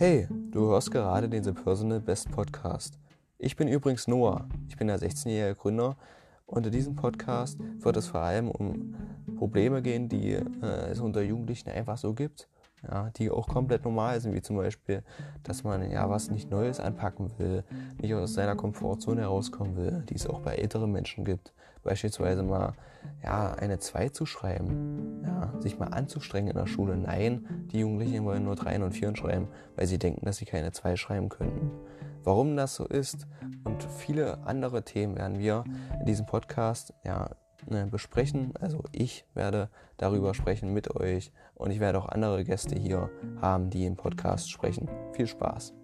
Hey, du hörst gerade den The Personal Best Podcast. Ich bin übrigens Noah. Ich bin der 16-jährige Gründer und in diesem Podcast wird es vor allem um Probleme gehen, die äh, es unter Jugendlichen einfach so gibt ja, die auch komplett normal sind, wie zum Beispiel, dass man ja was nicht Neues anpacken will, nicht aus seiner Komfortzone herauskommen will, die es auch bei älteren Menschen gibt. Beispielsweise mal ja, eine 2 zu schreiben, ja, sich mal anzustrengen in der Schule. Nein, die Jugendlichen wollen nur 3 und 4 schreiben, weil sie denken, dass sie keine 2 schreiben könnten. Warum das so ist und viele andere Themen werden wir in diesem Podcast ja, Ne, besprechen. Also ich werde darüber sprechen mit euch und ich werde auch andere Gäste hier haben, die im Podcast sprechen. Viel Spaß.